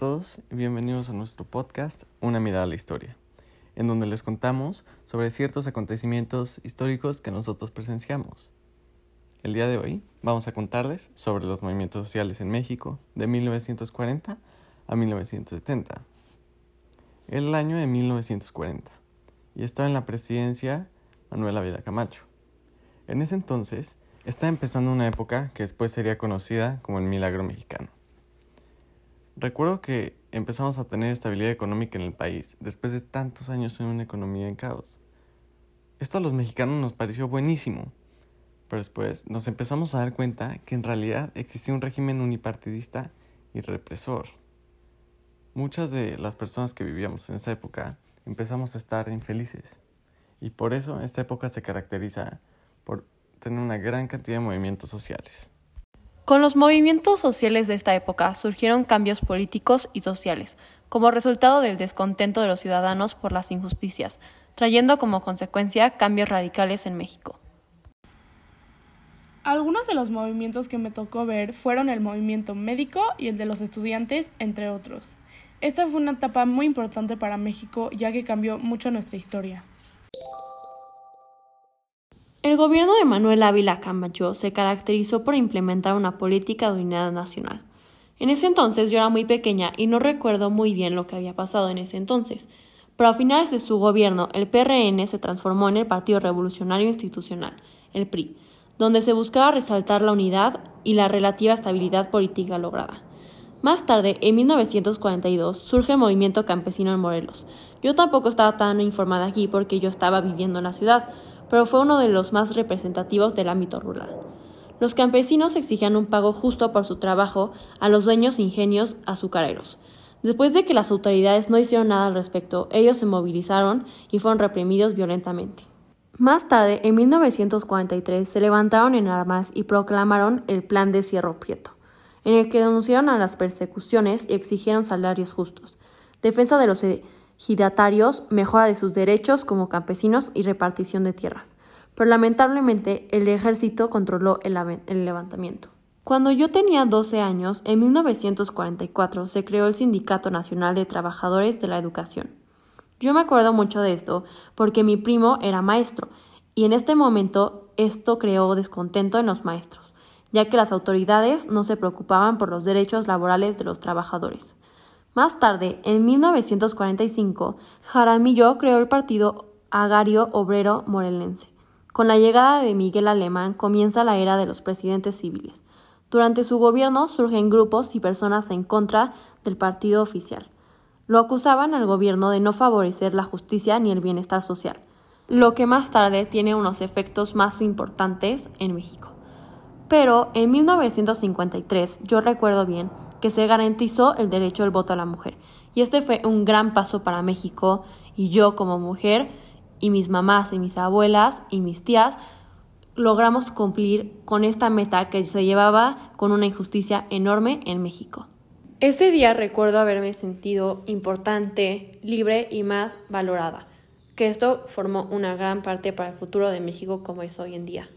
todos y bienvenidos a nuestro podcast Una mirada a la historia, en donde les contamos sobre ciertos acontecimientos históricos que nosotros presenciamos. El día de hoy vamos a contarles sobre los movimientos sociales en México de 1940 a 1970. El año de 1940 y estaba en la presidencia Manuel Ávila Camacho. En ese entonces estaba empezando una época que después sería conocida como el milagro mexicano. Recuerdo que empezamos a tener estabilidad económica en el país después de tantos años en una economía en caos. Esto a los mexicanos nos pareció buenísimo, pero después nos empezamos a dar cuenta que en realidad existía un régimen unipartidista y represor. Muchas de las personas que vivíamos en esa época empezamos a estar infelices y por eso esta época se caracteriza por tener una gran cantidad de movimientos sociales. Con los movimientos sociales de esta época surgieron cambios políticos y sociales, como resultado del descontento de los ciudadanos por las injusticias, trayendo como consecuencia cambios radicales en México. Algunos de los movimientos que me tocó ver fueron el movimiento médico y el de los estudiantes, entre otros. Esta fue una etapa muy importante para México ya que cambió mucho nuestra historia. El gobierno de Manuel Ávila Camacho se caracterizó por implementar una política de unidad nacional. En ese entonces yo era muy pequeña y no recuerdo muy bien lo que había pasado en ese entonces, pero a finales de su gobierno el PRN se transformó en el Partido Revolucionario Institucional, el PRI, donde se buscaba resaltar la unidad y la relativa estabilidad política lograda. Más tarde, en 1942, surge el movimiento campesino en Morelos. Yo tampoco estaba tan informada aquí porque yo estaba viviendo en la ciudad, pero fue uno de los más representativos del ámbito rural. Los campesinos exigían un pago justo por su trabajo a los dueños ingenios azucareros. Después de que las autoridades no hicieron nada al respecto, ellos se movilizaron y fueron reprimidos violentamente. Más tarde, en 1943, se levantaron en armas y proclamaron el Plan de Cierro Prieto, en el que denunciaron a las persecuciones y exigieron salarios justos, defensa de los giratarios, mejora de sus derechos como campesinos y repartición de tierras. Pero lamentablemente el ejército controló el, el levantamiento. Cuando yo tenía 12 años, en 1944 se creó el Sindicato Nacional de Trabajadores de la Educación. Yo me acuerdo mucho de esto porque mi primo era maestro y en este momento esto creó descontento en los maestros, ya que las autoridades no se preocupaban por los derechos laborales de los trabajadores. Más tarde, en 1945, Jaramillo creó el partido Agario Obrero Morelense. Con la llegada de Miguel Alemán comienza la era de los presidentes civiles. Durante su gobierno surgen grupos y personas en contra del partido oficial. Lo acusaban al gobierno de no favorecer la justicia ni el bienestar social, lo que más tarde tiene unos efectos más importantes en México. Pero en 1953, yo recuerdo bien, que se garantizó el derecho al voto a la mujer. Y este fue un gran paso para México y yo como mujer y mis mamás y mis abuelas y mis tías logramos cumplir con esta meta que se llevaba con una injusticia enorme en México. Ese día recuerdo haberme sentido importante, libre y más valorada, que esto formó una gran parte para el futuro de México como es hoy en día.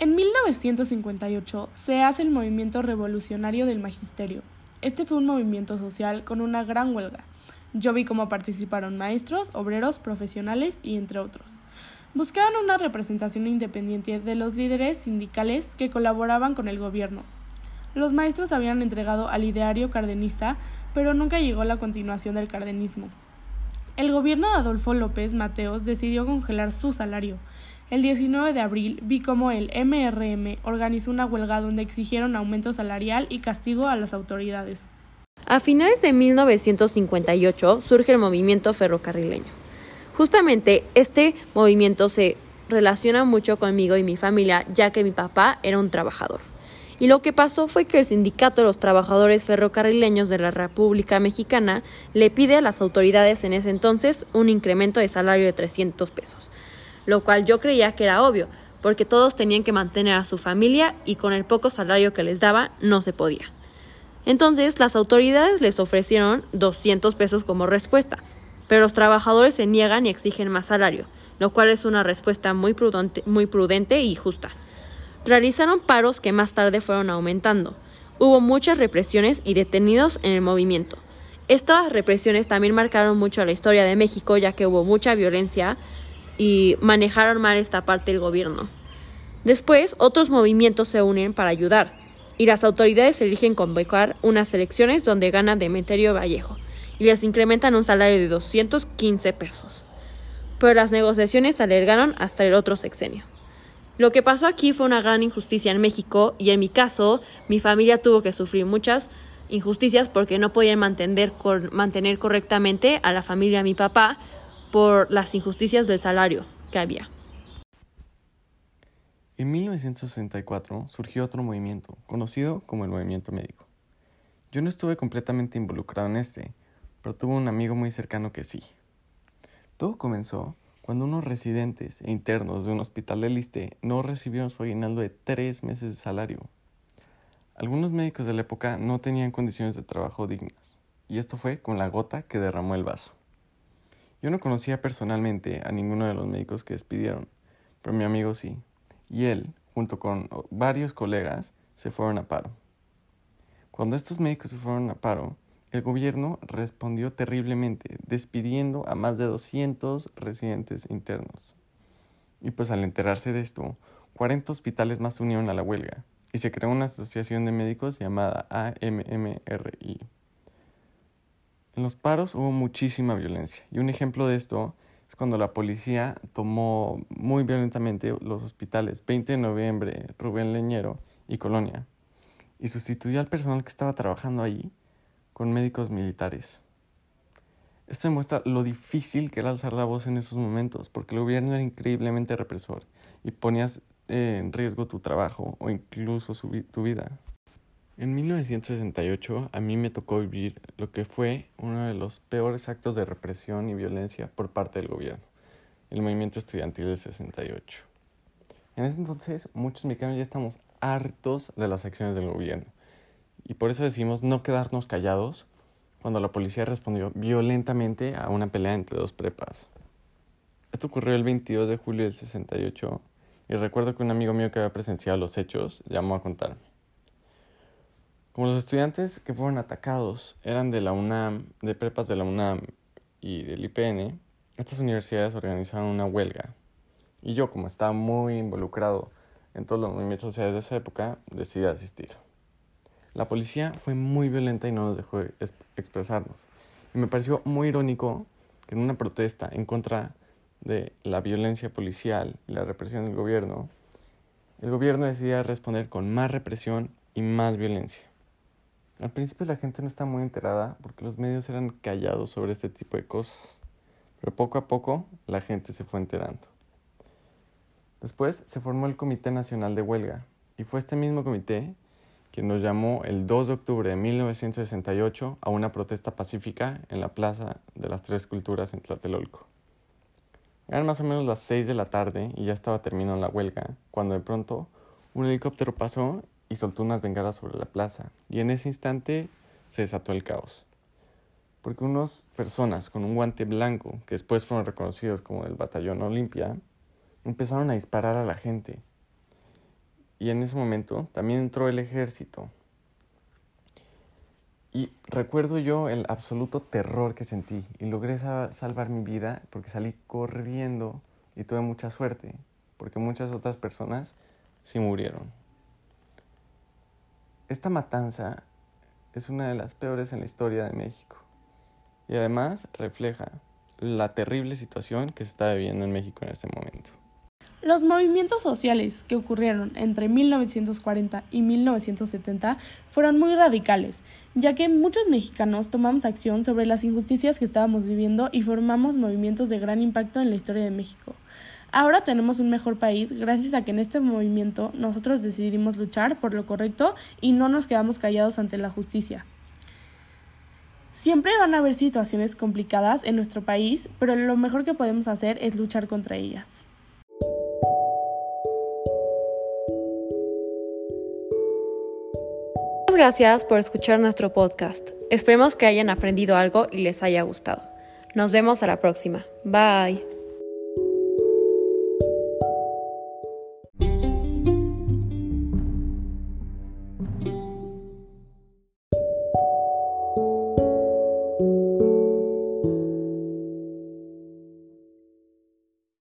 En 1958 se hace el movimiento revolucionario del magisterio. Este fue un movimiento social con una gran huelga. Yo vi cómo participaron maestros, obreros, profesionales y entre otros. Buscaban una representación independiente de los líderes sindicales que colaboraban con el gobierno. Los maestros habían entregado al ideario cardenista, pero nunca llegó la continuación del cardenismo. El gobierno de Adolfo López Mateos decidió congelar su salario el 19 de abril vi cómo el MRM organizó una huelga donde exigieron aumento salarial y castigo a las autoridades. A finales de 1958 surge el movimiento ferrocarrileño. Justamente este movimiento se relaciona mucho conmigo y mi familia, ya que mi papá era un trabajador. Y lo que pasó fue que el Sindicato de los Trabajadores Ferrocarrileños de la República Mexicana le pide a las autoridades en ese entonces un incremento de salario de 300 pesos lo cual yo creía que era obvio, porque todos tenían que mantener a su familia y con el poco salario que les daba no se podía. Entonces las autoridades les ofrecieron 200 pesos como respuesta, pero los trabajadores se niegan y exigen más salario, lo cual es una respuesta muy prudente, muy prudente y justa. Realizaron paros que más tarde fueron aumentando. Hubo muchas represiones y detenidos en el movimiento. Estas represiones también marcaron mucho la historia de México, ya que hubo mucha violencia y manejaron mal esta parte del gobierno. Después, otros movimientos se unen para ayudar, y las autoridades eligen convocar unas elecciones donde gana Demeterio Vallejo, y les incrementan un salario de 215 pesos. Pero las negociaciones se alargaron hasta el otro sexenio. Lo que pasó aquí fue una gran injusticia en México y en mi caso mi familia tuvo que sufrir muchas injusticias porque no podían mantener, mantener correctamente a la familia de mi papá por las injusticias del salario que había. En 1964 surgió otro movimiento, conocido como el movimiento médico. Yo no estuve completamente involucrado en este, pero tuve un amigo muy cercano que sí. Todo comenzó cuando unos residentes e internos de un hospital de Liste no recibieron su aguinaldo de tres meses de salario. Algunos médicos de la época no tenían condiciones de trabajo dignas, y esto fue con la gota que derramó el vaso. Yo no conocía personalmente a ninguno de los médicos que despidieron, pero mi amigo sí, y él, junto con varios colegas, se fueron a paro. Cuando estos médicos se fueron a paro, el gobierno respondió terriblemente, despidiendo a más de 200 residentes internos. Y pues al enterarse de esto, 40 hospitales más se unieron a la huelga y se creó una asociación de médicos llamada AMMRI. En los paros hubo muchísima violencia y un ejemplo de esto es cuando la policía tomó muy violentamente los hospitales 20 de noviembre, Rubén Leñero y Colonia y sustituyó al personal que estaba trabajando ahí con médicos militares. Esto demuestra lo difícil que era alzar la voz en esos momentos, porque el gobierno era increíblemente represor y ponías en riesgo tu trabajo o incluso tu vida. En 1968 a mí me tocó vivir lo que fue uno de los peores actos de represión y violencia por parte del gobierno, el movimiento estudiantil del 68. En ese entonces muchos mexicanos ya estamos hartos de las acciones del gobierno y por eso decimos no quedarnos callados cuando la policía respondió violentamente a una pelea entre dos prepas. Esto ocurrió el 22 de julio del 68 y recuerdo que un amigo mío que había presenciado los hechos llamó a contarme. Como los estudiantes que fueron atacados eran de la UNAM, de prepas de la UNAM y del IPN, estas universidades organizaron una huelga. Y yo, como estaba muy involucrado en todos los movimientos sociales de esa época, decidí asistir. La policía fue muy violenta y no nos dejó expresarnos. Y me pareció muy irónico que en una protesta en contra de la violencia policial y la represión del gobierno, el gobierno decidía responder con más represión y más violencia. Al principio la gente no estaba muy enterada porque los medios eran callados sobre este tipo de cosas, pero poco a poco la gente se fue enterando. Después se formó el Comité Nacional de Huelga y fue este mismo comité que nos llamó el 2 de octubre de 1968 a una protesta pacífica en la Plaza de las Tres Culturas en Tlatelolco. Eran más o menos las 6 de la tarde y ya estaba terminando la huelga, cuando de pronto un helicóptero pasó y soltó unas bengalas sobre la plaza, y en ese instante se desató el caos. Porque unas personas con un guante blanco, que después fueron reconocidos como del batallón Olimpia, empezaron a disparar a la gente y en ese momento también entró el ejército. Y recuerdo yo el absoluto terror que sentí y logré salvar mi vida porque salí corriendo y tuve mucha suerte, porque muchas otras personas sí murieron. Esta matanza es una de las peores en la historia de México y además refleja la terrible situación que se está viviendo en México en este momento. Los movimientos sociales que ocurrieron entre 1940 y 1970 fueron muy radicales, ya que muchos mexicanos tomamos acción sobre las injusticias que estábamos viviendo y formamos movimientos de gran impacto en la historia de México. Ahora tenemos un mejor país gracias a que en este movimiento nosotros decidimos luchar por lo correcto y no nos quedamos callados ante la justicia. Siempre van a haber situaciones complicadas en nuestro país, pero lo mejor que podemos hacer es luchar contra ellas. gracias por escuchar nuestro podcast. Esperemos que hayan aprendido algo y les haya gustado. Nos vemos a la próxima. Bye.